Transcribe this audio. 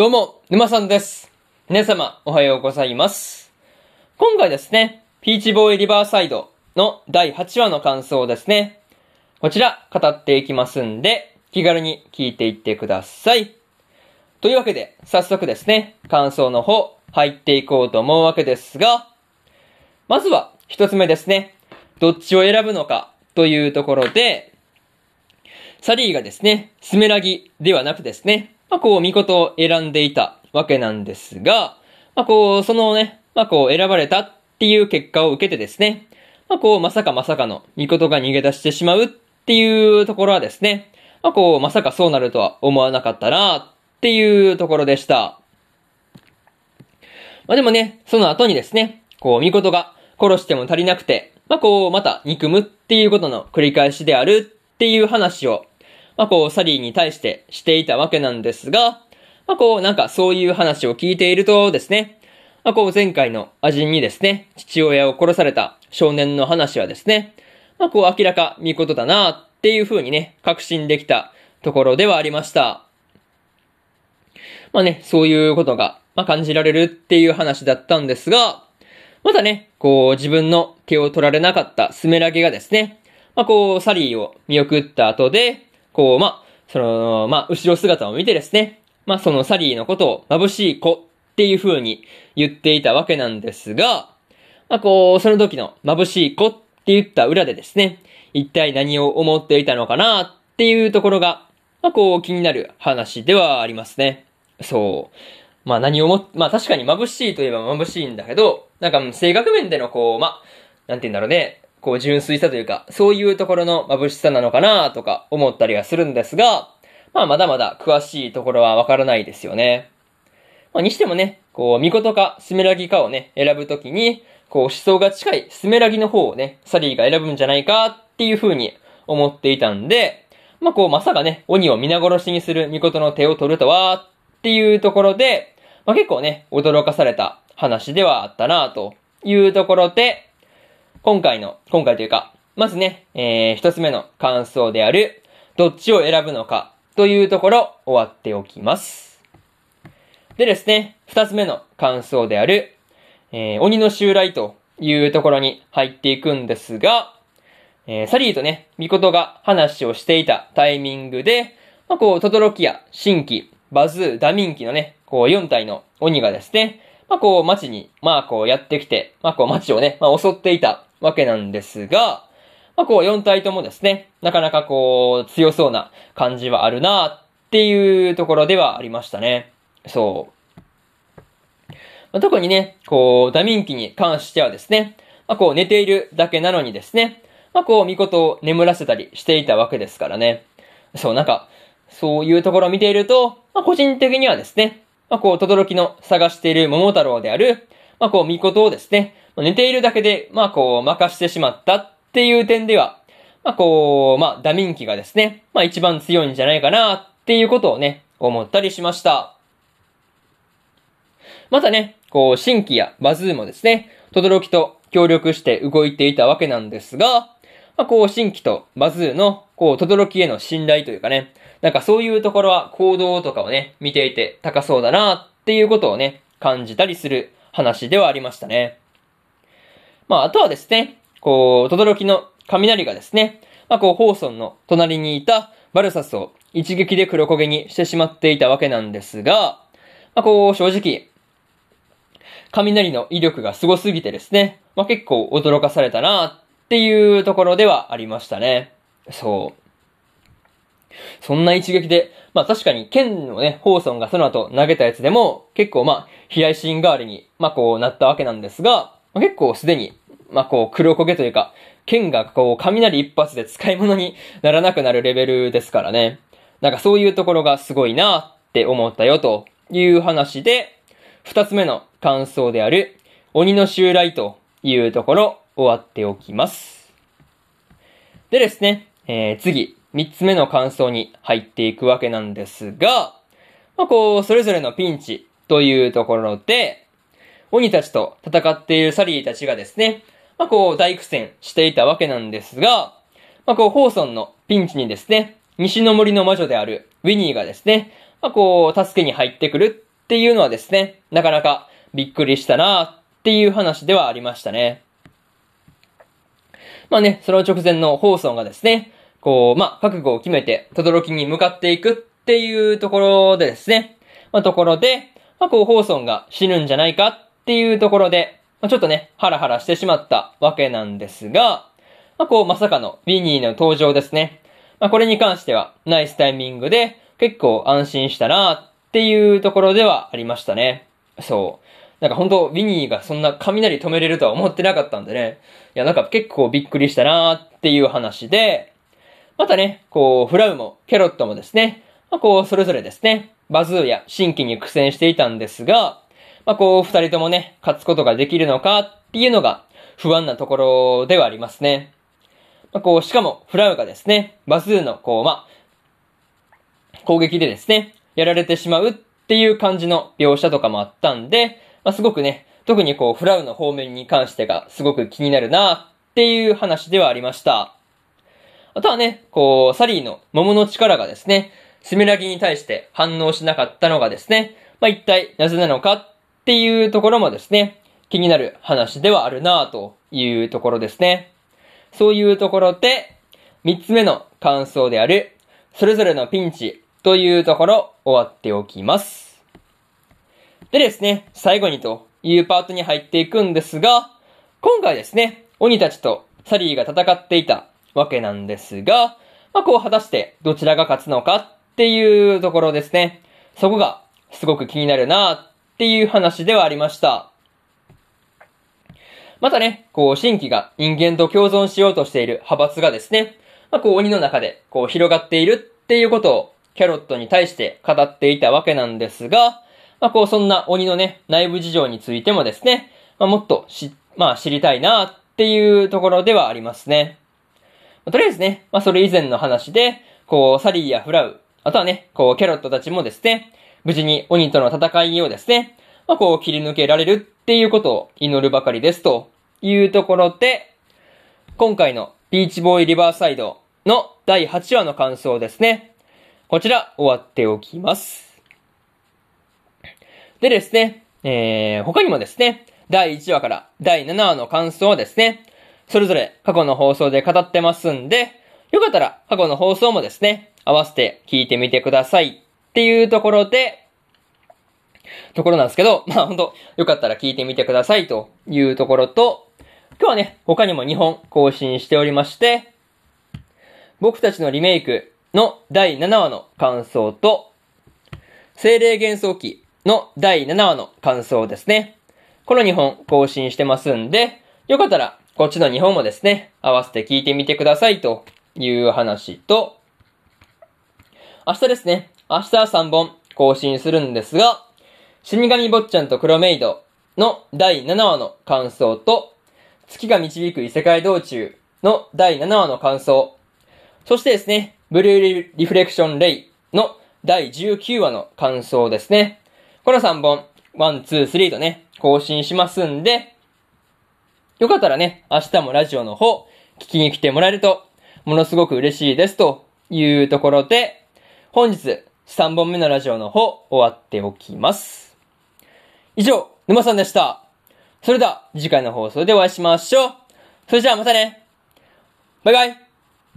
どうも、沼さんです。皆様、おはようございます。今回ですね、ピーチボーイリバーサイドの第8話の感想ですね、こちら語っていきますんで、気軽に聞いていってください。というわけで、早速ですね、感想の方、入っていこうと思うわけですが、まずは、一つ目ですね、どっちを選ぶのかというところで、サリーがですね、スメラギではなくですね、まあ、こう、見事を選んでいたわけなんですが、まあ、こう、そのね、まあ、こう、選ばれたっていう結果を受けてですね、まあ、こう、まさかまさかの、見事が逃げ出してしまうっていうところはですね、まあ、こう、まさかそうなるとは思わなかったなっていうところでした。まあ、でもね、その後にですね、こう、見事が殺しても足りなくて、まあ、こう、また憎むっていうことの繰り返しであるっていう話を、まあ、こう、サリーに対してしていたわけなんですが、まあ、こう、なんかそういう話を聞いているとですね、まあ、こう、前回のアジンにですね、父親を殺された少年の話はですね、まあ、こう、明らか見事だなっていう風にね、確信できたところではありました。まあね、そういうことが、まあ、感じられるっていう話だったんですが、またね、こう、自分の手を取られなかったスメラゲがですね、まあ、こう、サリーを見送った後で、こう、まあ、その、まあ、後ろ姿を見てですね、まあ、そのサリーのことを眩しい子っていう風に言っていたわけなんですが、まあ、こう、その時の眩しい子って言った裏でですね、一体何を思っていたのかなっていうところが、まあ、こう、気になる話ではありますね。そう。まあ何をも、まあ確かに眩しいといえば眩しいんだけど、なんか性格面でのこう、まあ、なんて言うんだろうね、こう純粋さというか、そういうところの眩しさなのかなとか思ったりはするんですが、まあまだまだ詳しいところはわからないですよね。まあにしてもね、こう、ミコトかスメラギかをね、選ぶときに、こう思想が近いスメラギの方をね、サリーが選ぶんじゃないかっていう風に思っていたんで、まあこうまさかね、鬼を皆殺しにするミコトの手を取るとは、っていうところで、まあ、結構ね、驚かされた話ではあったなというところで、今回の、今回というか、まずね、えー、一つ目の感想である、どっちを選ぶのかというところ、終わっておきます。でですね、二つ目の感想である、えー、鬼の襲来というところに入っていくんですが、えー、サリーとね、ミコトが話をしていたタイミングで、まあ、こう、トトロキや新規、バズー、ダミンキのね、こう4体の鬼がですね、まあこう街に、まあこうやってきて、まあこう街をね、まあ襲っていたわけなんですが、まあこう4体ともですね、なかなかこう強そうな感じはあるなっていうところではありましたね。そう。まあ、特にね、こうダミンキに関してはですね、まあこう寝ているだけなのにですね、まあこう見事を眠らせたりしていたわけですからね。そう、なんか、そういうところを見ていると、まあ、個人的にはですね、まあ、こう、轟の探している桃太郎である、まあ、こう、見事をですね、寝ているだけで、まあ、こう、任してしまったっていう点では、まあ、こう、まあ、ダミンキがですね、まあ、一番強いんじゃないかなっていうことをね、思ったりしました。またね、こう、新規やバズーもですね、轟と協力して動いていたわけなんですが、まあ、こう、新規とバズーの、こう、轟への信頼というかね、なんかそういうところは行動とかをね、見ていて高そうだなっていうことをね、感じたりする話ではありましたね。まあ、あとはですね、こう、轟の雷がですね、まあ、こう、ホーソンの隣にいたバルサスを一撃で黒焦げにしてしまっていたわけなんですが、まあ、こう、正直、雷の威力が凄すぎてですね、まあ、結構驚かされたなっていうところではありましたね。そう。そんな一撃で、まあ確かに剣をね、ホーソンがその後投げたやつでも、結構まあ、飛来シーン代わりに、まあこうなったわけなんですが、ま、結構すでに、まあこう黒焦げというか、剣がこう雷一発で使い物にならなくなるレベルですからね。なんかそういうところがすごいなって思ったよという話で、二つ目の感想である、鬼の襲来というところ、終わっておきます。でですね、えー、次、三つ目の感想に入っていくわけなんですが、まあ、こう、それぞれのピンチというところで、鬼たちと戦っているサリーたちがですね、まあ、こう、大苦戦していたわけなんですが、まあ、こう、ホーソンのピンチにですね、西の森の魔女であるウィニーがですね、まあ、こう、助けに入ってくるっていうのはですね、なかなかびっくりしたなっていう話ではありましたね。まあね、その直前のホーソンがですね、こう、まあ、覚悟を決めて、轟に向かっていくっていうところでですね、まあ、ところで、まあ、こう、ホーソンが死ぬんじゃないかっていうところで、まあ、ちょっとね、ハラハラしてしまったわけなんですが、まあ、こう、まさかのビニーの登場ですね。まあ、これに関しては、ナイスタイミングで、結構安心したなっていうところではありましたね。そう。なんか本当、ウィニーがそんな雷止めれるとは思ってなかったんでね。いや、なんか結構びっくりしたなっていう話で、またね、こう、フラウもケロットもですね、まあ、こう、それぞれですね、バズーや新規に苦戦していたんですが、まあ、こう、二人ともね、勝つことができるのかっていうのが不安なところではありますね。まあ、こう、しかも、フラウがですね、バズーの、こう、まあ、攻撃でですね、やられてしまうっていう感じの描写とかもあったんで、まあ、すごくね、特にこう、フラウの方面に関してがすごく気になるなっていう話ではありました。あとはね、こう、サリーの桃の力がですね、スメラギに対して反応しなかったのがですね、まあ、一体なぜなのかっていうところもですね、気になる話ではあるなというところですね。そういうところで、三つ目の感想である、それぞれのピンチというところ終わっておきます。でですね、最後にというパートに入っていくんですが、今回ですね、鬼たちとサリーが戦っていたわけなんですが、まあ、こう果たしてどちらが勝つのかっていうところですね。そこがすごく気になるなっていう話ではありました。またね、こう、新規が人間と共存しようとしている派閥がですね、まあ、こう、鬼の中で、こう、広がっているっていうことを、キャロットに対して語っていたわけなんですが、まあ、こう、そんな鬼のね、内部事情についてもですね、まあ、もっとし、まあ、知りたいなっていうところではありますね。まあ、とりあえずね、まあ、それ以前の話で、こう、サリーやフラウ、あとはね、こう、キャロットたちもですね、無事に鬼との戦いをですね、まあ、こう、切り抜けられるっていうことを祈るばかりですというところで、今回のビーチボーイリバーサイドの第8話の感想ですね。こちら終わっておきます。でですね、えー、他にもですね、第1話から第7話の感想はですね、それぞれ過去の放送で語ってますんで、よかったら過去の放送もですね、合わせて聞いてみてくださいっていうところで、ところなんですけど、まあほんと、よかったら聞いてみてくださいというところと、今日はね、他にも2本更新しておりまして、僕たちのリメイクの第7話の感想と、精霊幻想記の第7話の感想ですね。この2本更新してますんで、よかったらこっちの2本もですね、合わせて聞いてみてくださいという話と、明日ですね、明日は3本更新するんですが、死神坊ちゃんと黒メイドの第7話の感想と、月が導く異世界道中の第7話の感想、そしてですね、ブルーリフレクションレイの第19話の感想ですね。この3本、1、2、3とね、更新しますんで、よかったらね、明日もラジオの方、聞きに来てもらえると、ものすごく嬉しいですというところで、本日3本目のラジオの方、終わっておきます。以上、沼さんでした。それでは、次回の放送でお会いしましょう。それじゃあまたね。バイバイ。